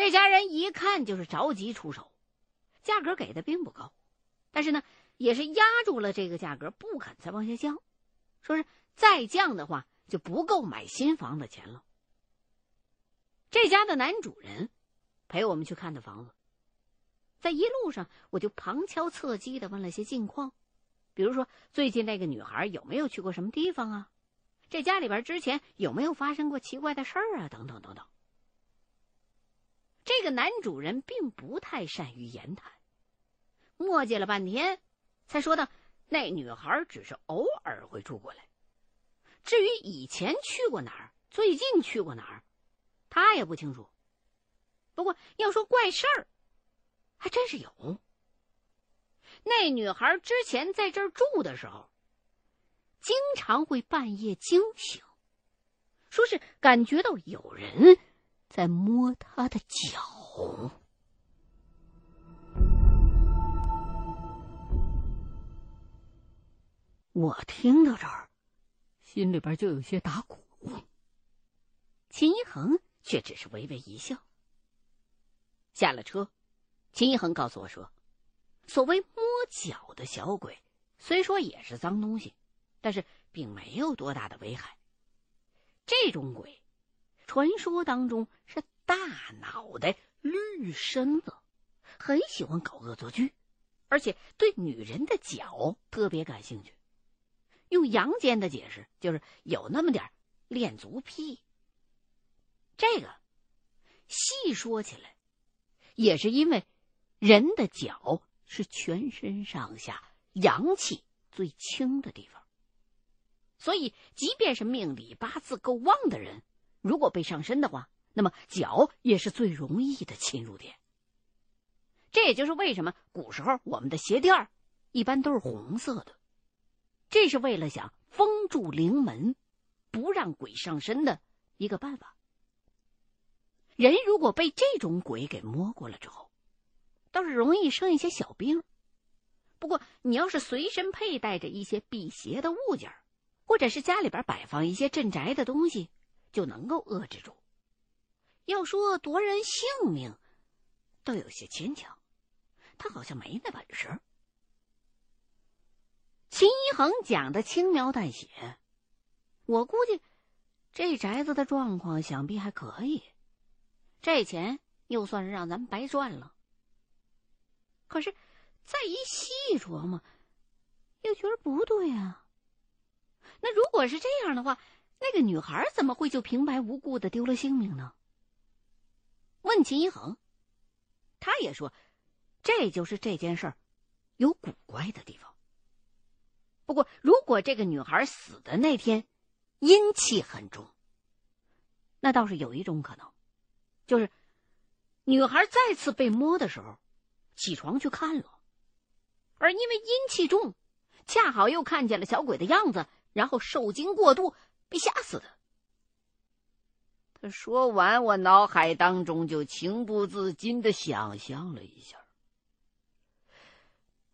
这家人一看就是着急出手，价格给的并不高，但是呢，也是压住了这个价格，不肯再往下降，说是再降的话就不够买新房的钱了。这家的男主人陪我们去看的房子，在一路上我就旁敲侧击的问了些近况，比如说最近那个女孩有没有去过什么地方啊？这家里边之前有没有发生过奇怪的事儿啊？等等等等。这个男主人并不太善于言谈，磨叽了半天，才说道：“那女孩只是偶尔会住过来，至于以前去过哪儿，最近去过哪儿。”他也不清楚。不过要说怪事儿，还真是有。那女孩之前在这儿住的时候，经常会半夜惊醒，说是感觉到有人在摸他的脚。我听到这儿，心里边就有些打鼓。秦一恒。却只是微微一笑。下了车，秦一恒告诉我说：“所谓摸脚的小鬼，虽说也是脏东西，但是并没有多大的危害。这种鬼，传说当中是大脑袋、绿身子，很喜欢搞恶作剧，而且对女人的脚特别感兴趣。用阳间的解释，就是有那么点恋足癖。”这个细说起来，也是因为人的脚是全身上下阳气最轻的地方，所以即便是命里八字够旺的人，如果被上身的话，那么脚也是最容易的侵入点。这也就是为什么古时候我们的鞋垫一般都是红色的，这是为了想封住灵门，不让鬼上身的一个办法。人如果被这种鬼给摸过了之后，倒是容易生一些小病。不过，你要是随身佩戴着一些辟邪的物件或者是家里边摆放一些镇宅的东西，就能够遏制住。要说夺人性命，倒有些牵强，他好像没那本事。秦一恒讲的轻描淡写，我估计这宅子的状况想必还可以。这钱又算是让咱们白赚了。可是再一细琢磨，又觉得不对啊。那如果是这样的话，那个女孩怎么会就平白无故的丢了性命呢？问秦一恒，他也说，这就是这件事儿有古怪的地方。不过，如果这个女孩死的那天阴气很重，那倒是有一种可能。就是，女孩再次被摸的时候，起床去看了，而因为阴气重，恰好又看见了小鬼的样子，然后受惊过度被吓死的。他说完，我脑海当中就情不自禁的想象了一下，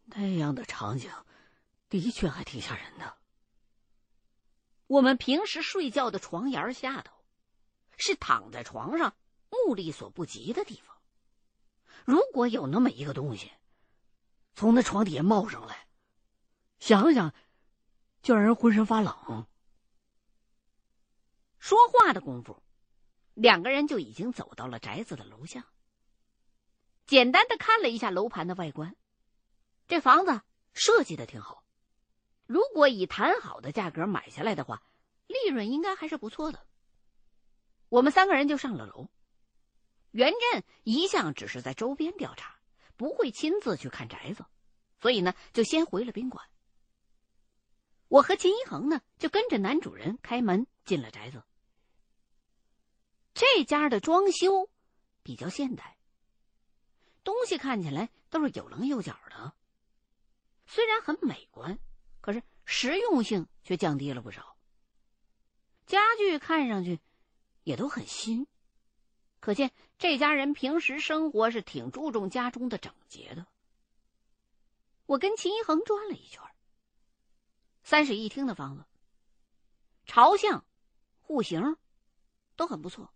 那样的场景，的确还挺吓人的。我们平时睡觉的床沿下头，是躺在床上。目力所不及的地方，如果有那么一个东西从那床底下冒上来，想想就让人浑身发冷。说话的功夫，两个人就已经走到了宅子的楼下。简单的看了一下楼盘的外观，这房子设计的挺好，如果以谈好的价格买下来的话，利润应该还是不错的。我们三个人就上了楼。袁振一向只是在周边调查，不会亲自去看宅子，所以呢，就先回了宾馆。我和秦一恒呢，就跟着男主人开门进了宅子。这家的装修比较现代，东西看起来都是有棱有角的，虽然很美观，可是实用性却降低了不少。家具看上去也都很新。可见这家人平时生活是挺注重家中的整洁的。我跟秦一恒转了一圈，三室一厅的房子，朝向、户型都很不错。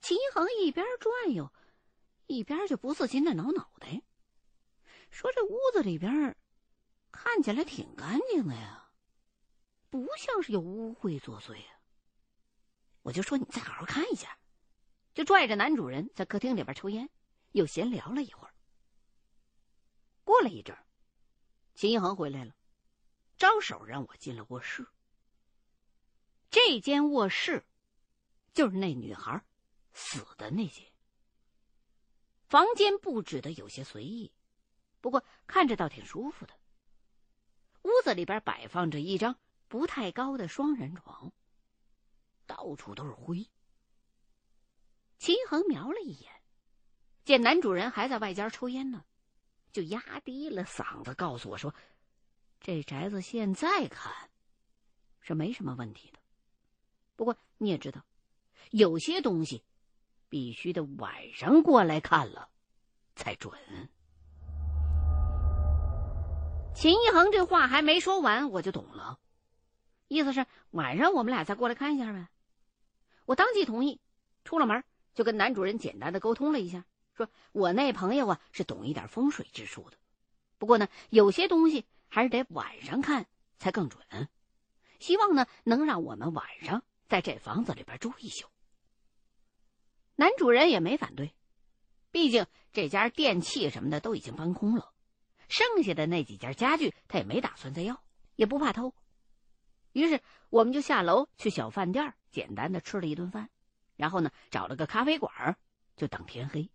秦一恒一边转悠，一边就不自禁的挠脑袋，说：“这屋子里边看起来挺干净的呀，不像是有污秽作祟啊。”我就说：“你再好好看一下。”就拽着男主人在客厅里边抽烟，又闲聊了一会儿。过了一阵，秦一恒回来了，招手让我进了卧室。这间卧室就是那女孩死的那些。房间布置的有些随意，不过看着倒挺舒服的。屋子里边摆放着一张不太高的双人床，到处都是灰。秦恒瞄了一眼，见男主人还在外间抽烟呢，就压低了嗓子告诉我说：“这宅子现在看是没什么问题的，不过你也知道，有些东西必须得晚上过来看了才准。”秦一恒这话还没说完，我就懂了，意思是晚上我们俩再过来看一下呗。我当即同意，出了门。就跟男主人简单的沟通了一下，说我那朋友啊是懂一点风水之术的，不过呢，有些东西还是得晚上看才更准，希望呢能让我们晚上在这房子里边住一宿。男主人也没反对，毕竟这家电器什么的都已经搬空了，剩下的那几件家具他也没打算再要，也不怕偷，于是我们就下楼去小饭店简单的吃了一顿饭。然后呢，找了个咖啡馆，就等天黑。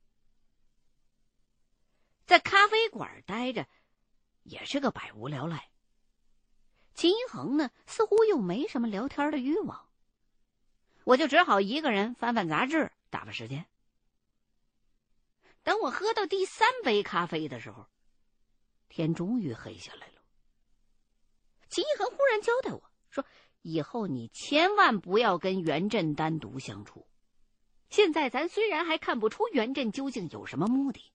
在咖啡馆待着，也是个百无聊赖。秦一恒呢，似乎又没什么聊天的欲望，我就只好一个人翻翻杂志，打发时间。等我喝到第三杯咖啡的时候，天终于黑下来了。秦一恒忽然交代我说：“以后你千万不要跟袁振单独相处。”现在咱虽然还看不出袁振究竟有什么目的，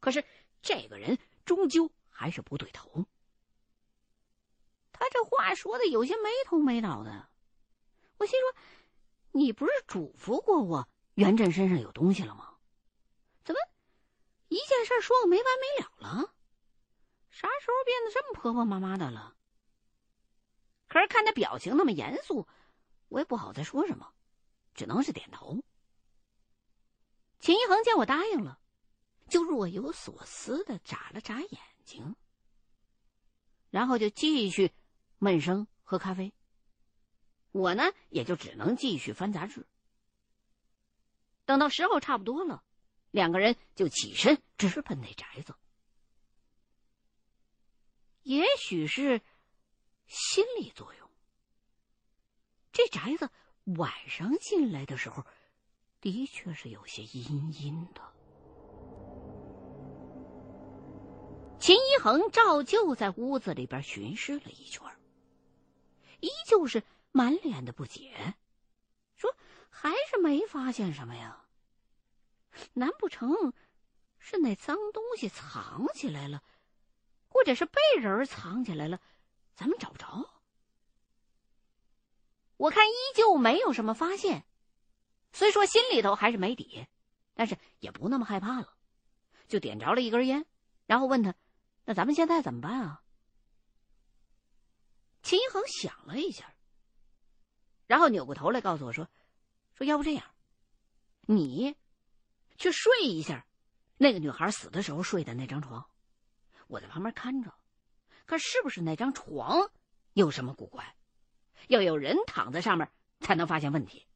可是这个人终究还是不对头。他这话说的有些没头没脑的，我心说：“你不是嘱咐过我袁振身上有东西了吗？怎么一件事说个没完没了了？啥时候变得这么婆婆妈妈的了？”可是看他表情那么严肃，我也不好再说什么，只能是点头。秦一恒见我答应了，就若有所思的眨了眨眼睛，然后就继续闷声喝咖啡。我呢，也就只能继续翻杂志。等到时候差不多了，两个人就起身直奔那宅子。也许是心理作用，这宅子晚上进来的时候。的确是有些阴阴的。秦一恒照旧在屋子里边巡视了一圈，依旧是满脸的不解，：“还是没发现什么呀？难不成是那脏东西藏起来了，或者是被人藏起来了，咱们找不着？”我看依旧没有什么发现。虽说心里头还是没底，但是也不那么害怕了，就点着了一根烟，然后问他：“那咱们现在怎么办啊？”秦一恒想了一下，然后扭过头来告诉我说：“说要不这样，你去睡一下那个女孩死的时候睡的那张床，我在旁边看着，看是不是那张床有什么古怪，要有人躺在上面才能发现问题。”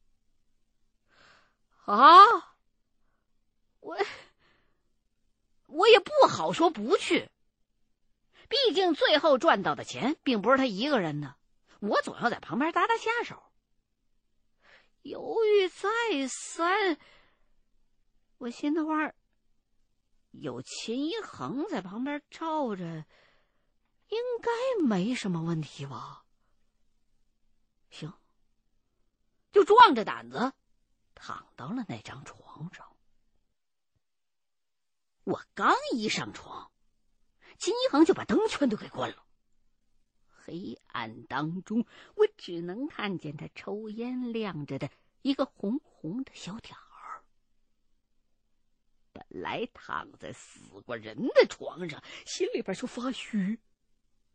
啊，我我也不好说不去。毕竟最后赚到的钱并不是他一个人的，我总要在旁边搭搭下手。犹豫再三，我心的话，有秦一恒在旁边罩着，应该没什么问题吧？行，就壮着胆子。躺到了那张床上，我刚一上床，秦一恒就把灯全都给关了。黑暗当中，我只能看见他抽烟亮着的一个红红的小点儿。来躺在死过人的床上，心里边就发虚。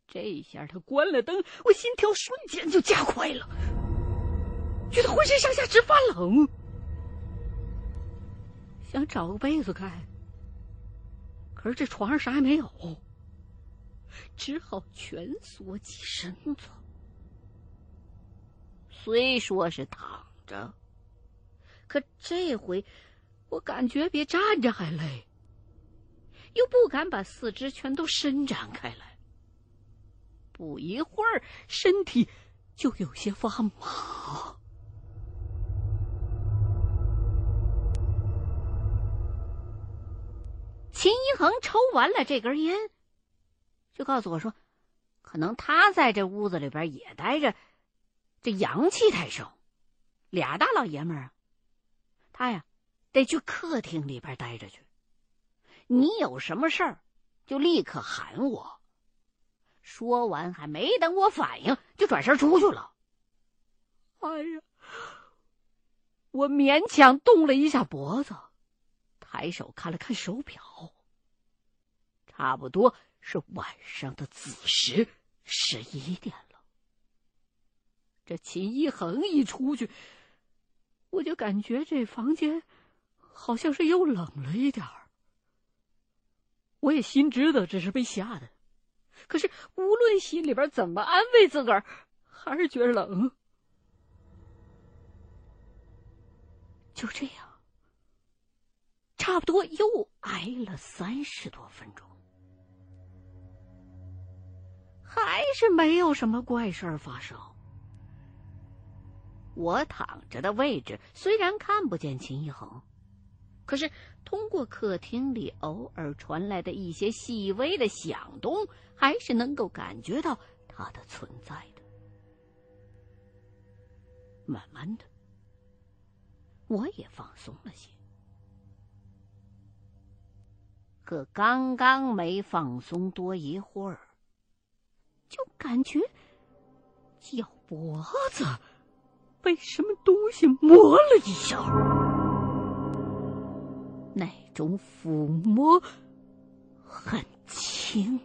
这下他关了灯，我心跳瞬间就加快了，觉得浑身上下直发冷，想找个被子盖，可是这床上啥也没有，只好蜷缩起身子。虽说是躺着，可这回我感觉比站着还累，又不敢把四肢全都伸展开来。不一会儿，身体就有些发麻。秦一恒抽完了这根烟，就告诉我说：“可能他在这屋子里边也待着，这阳气太盛，俩大老爷们儿啊，他呀得去客厅里边待着去。你有什么事儿，就立刻喊我。”说完，还没等我反应，就转身出去了。哎呀，我勉强动了一下脖子，抬手看了看手表，差不多是晚上的子时，十一点了。这秦一恒一出去，我就感觉这房间好像是又冷了一点儿。我也心知道这是被吓的。可是，无论心里边怎么安慰自个儿，还是觉得冷。就这样，差不多又挨了三十多分钟，还是没有什么怪事儿发生。我躺着的位置虽然看不见秦一恒，可是。通过客厅里偶尔传来的一些细微的响动，还是能够感觉到他的存在的。慢慢的，我也放松了些。可刚刚没放松多一会儿，感觉脚脖子被什么东西磨了一下。那种抚摸很轻，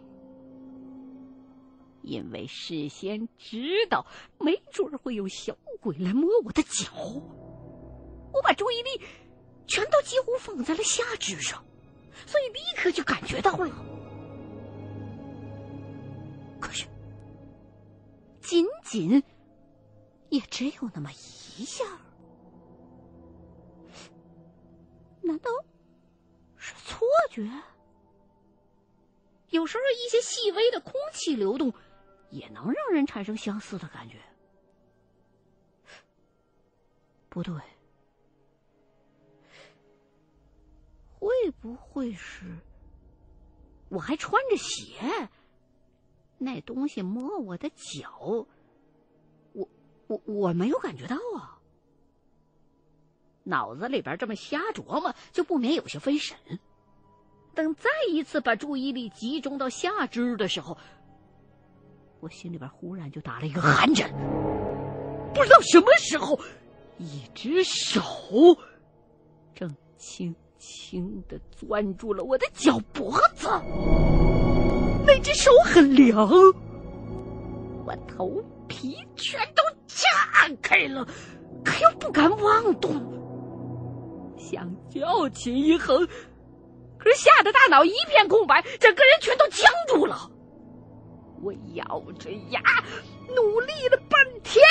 因为事先知道没准会有小鬼来摸我的脚，我把注意力全都几乎放在了下肢上，所以立刻就感觉到了。可是，仅仅也只有那么一下，难道？是错觉。有时候一些细微的空气流动，也能让人产生相似的感觉。不对，会不会是？我还穿着鞋，那东西摸我的脚，我我我没有感觉到啊。脑子里边这么瞎琢磨，就不免有些分神。等再一次把注意力集中到下肢的时候，我心里边忽然就打了一个寒颤。不知道什么时候，一只手正轻轻的攥住了我的脚脖子。那只手很凉，我头皮全都炸开了，可又不敢妄动。想叫秦一恒，可是吓得大脑一片空白，整个人全都僵住了。我咬着牙，努力了半天，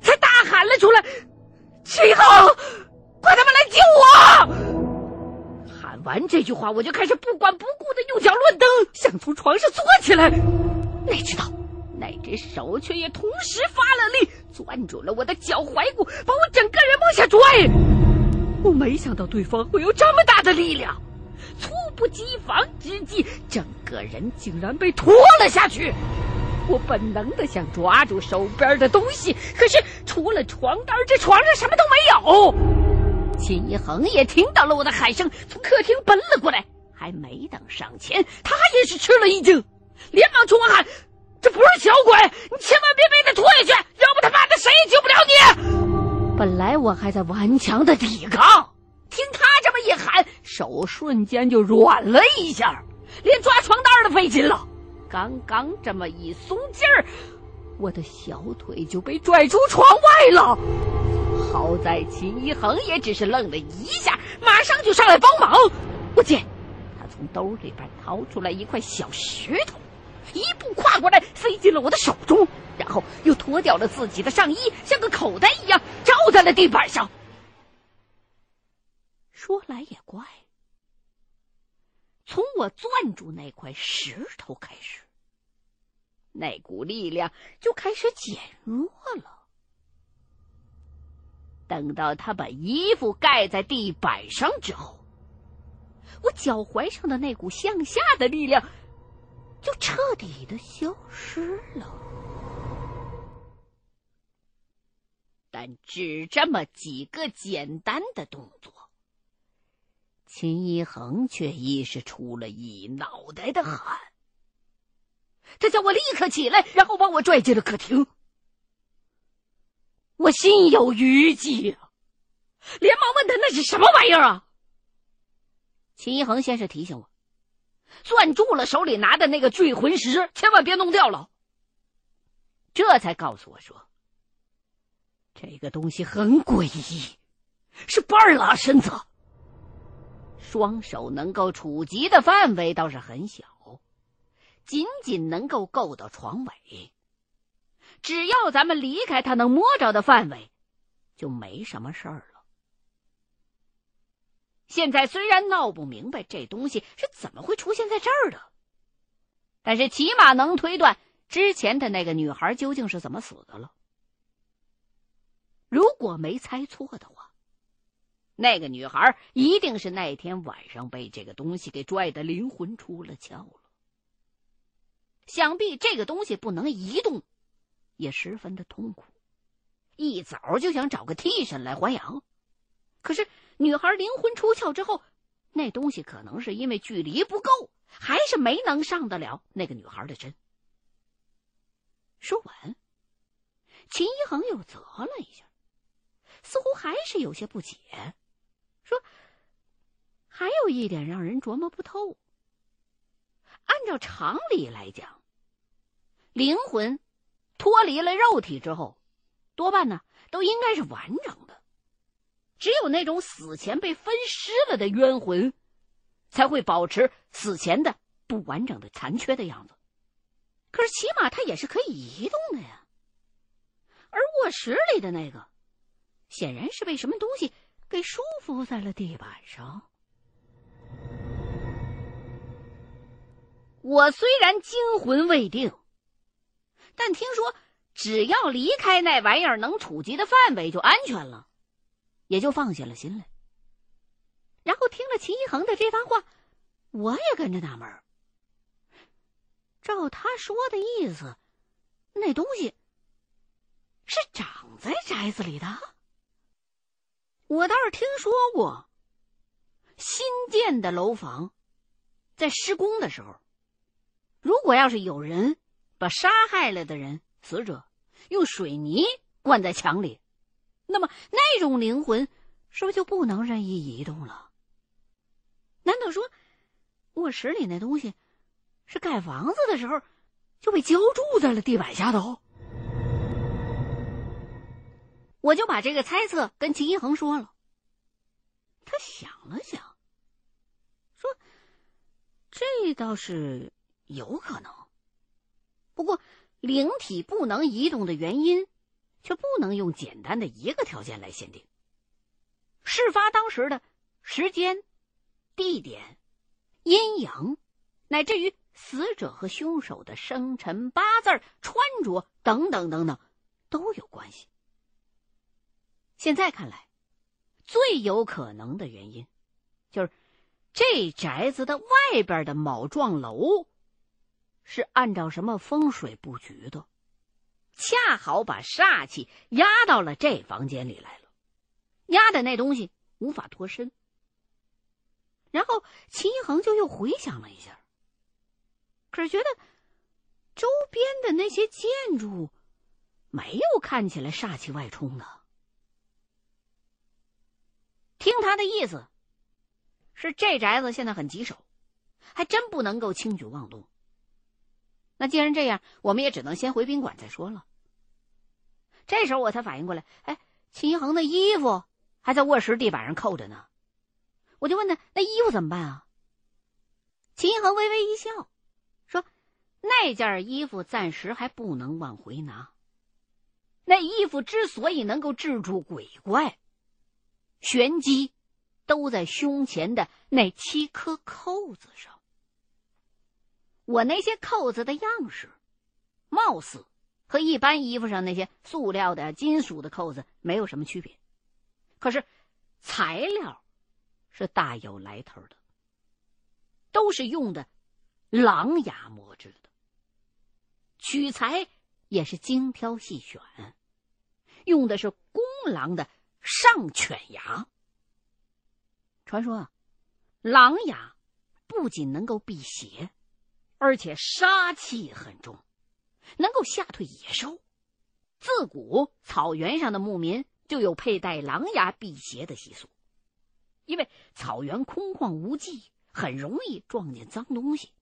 才大喊了出来：“秦一恒，快他妈来救我！”完这句话，我就开始不管不顾的用脚乱蹬，想从床上坐起来。哪知道那只手却也同时发了力，攥住了我的脚踝骨，把我整个人往下拽。我没想到对方会有这么大的力量，猝不及防之际，整个人竟然被拖了下去。我本能的想抓住手边的东西，可是除了床单，这床上什么都没有。秦一恒也听到了我的喊声，从客厅奔了过来，还没等上前，他也是吃了一惊，连忙冲我喊：“这不是小鬼，你千万别被他拖下去，要不他妈的谁也救不了你！”本来我还在顽强的抵抗，听他这么一喊，手瞬间就软了一下，连抓床单都费劲了。刚刚这么一松劲儿，我的小腿就被拽出窗外了。好在秦一恒也只是愣了一下，马上就上来帮忙。我见他从兜里边掏出来一块小石头，一步跨过来塞进了我的手中，然后又脱掉了自己的上衣，像个口袋一样罩在了地板上。说来也怪，从我攥住那块石头开始，那股力量就开始减弱了。等到他把衣服盖在地板上之后，我脚踝上的那股向下的力量就彻底的消失了。但只这么几个简单的动作。秦一恒却已是出了一脑袋的汗，他叫我立刻起来，然后把我拽进了客厅。我心有余悸啊，连忙问他那是什么玩意儿啊？秦一恒先是提醒我，攥住了手里拿的那个聚魂石，千万别弄掉了。这才告诉我说，这个东西很诡异，是半拉身子。双手能够触及的范围倒是很小，仅仅能够够到床尾。只要咱们离开他能摸着的范围，就没什么事儿了。现在虽然闹不明白这东西是怎么会出现在这儿的，但是起码能推断之前的那个女孩究竟是怎么死的了。如果没猜错的话。那个女孩一定是那天晚上被这个东西给拽的灵魂出了窍了。想必这个东西不能移动，也十分的痛苦，一早就想找个替身来还阳。可是女孩灵魂出窍之后，那东西可能是因为距离不够，还是没能上得了那个女孩的身。说完，秦一恒又啧了一下，似乎还是有些不解。说，还有一点让人琢磨不透。按照常理来讲，灵魂脱离了肉体之后，多半呢都应该是完整的。只有那种死前被分尸了的冤魂，才会保持死前的不完整的残缺的样子。可是起码它也是可以移动的呀。而卧室里的那个，显然是被什么东西。给束缚在了地板上。我虽然惊魂未定，但听说只要离开那玩意儿能触及的范围就安全了，也就放下了心来。然后听了秦一恒的这番话，我也跟着纳闷。照他说的意思，那东西是长在宅子里的。我倒是听说过，新建的楼房在施工的时候，如果要是有人把杀害了的人死者用水泥灌在墙里，那么那种灵魂是不是就不能任意移动了？难道说卧室里那东西是盖房子的时候就被浇筑在了地板下头？我就把这个猜测跟秦一恒说了，他想了想，说：“这倒是有可能，不过灵体不能移动的原因，却不能用简单的一个条件来限定。事发当时的时间、地点、阴阳，乃至于死者和凶手的生辰八字、穿着等等等等，都有关系。”现在看来，最有可能的原因，就是这宅子的外边的某幢楼，是按照什么风水布局的，恰好把煞气压到了这房间里来了，压的那东西无法脱身。然后秦一恒就又回想了一下，可是觉得周边的那些建筑，没有看起来煞气外冲的。听他的意思，是这宅子现在很棘手，还真不能够轻举妄动。那既然这样，我们也只能先回宾馆再说了。这时候我才反应过来，哎，秦一恒的衣服还在卧室地板上扣着呢。我就问他：“那衣服怎么办啊？”秦一恒微微一笑，说：“那件衣服暂时还不能往回拿。那衣服之所以能够制住鬼怪，玄机都在胸前的那七颗扣子上。我那些扣子的样式，貌似和一般衣服上那些塑料的、金属的扣子没有什么区别，可是材料是大有来头的。”都是用的狼牙磨制的，取材也是精挑细选，用的是公狼的上犬牙。传说，狼牙不仅能够辟邪，而且杀气很重，能够吓退野兽。自古草原上的牧民就有佩戴狼牙辟邪的习俗，因为草原空旷无际。很容易撞见脏东西，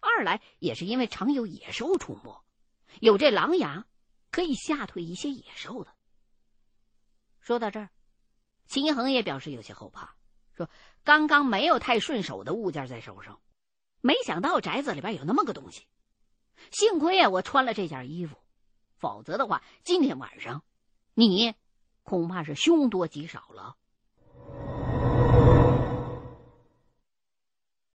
二来也是因为常有野兽出没，有这狼牙可以吓退一些野兽的。说到这儿，秦一恒也表示有些后怕，说刚刚没有太顺手的物件在手上，没想到宅子里边有那么个东西，幸亏啊我穿了这件衣服，否则的话今天晚上你恐怕是凶多吉少了。